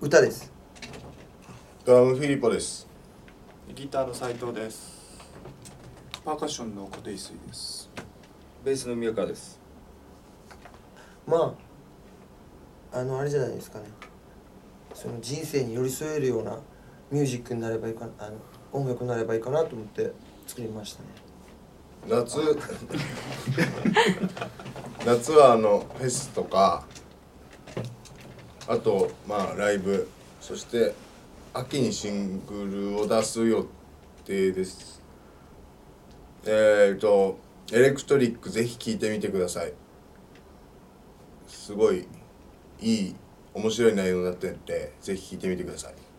歌です。ドラムフィリポです。ギターの斉藤です。パーカッションの固定水です。ベースの宮川です。まああのあれじゃないですかね。その人生に寄り添えるようなミュージックになればいいかあの音楽になればいいかなと思って作りましたね。夏。夏はあのフェスとかあとまあライブ。そして秋にシングルを出す予定です。えっ、ー、とエレクトリックぜひ聴いてみてください。すごいいい面白い内容になってるんでぜひ聴いてみてください。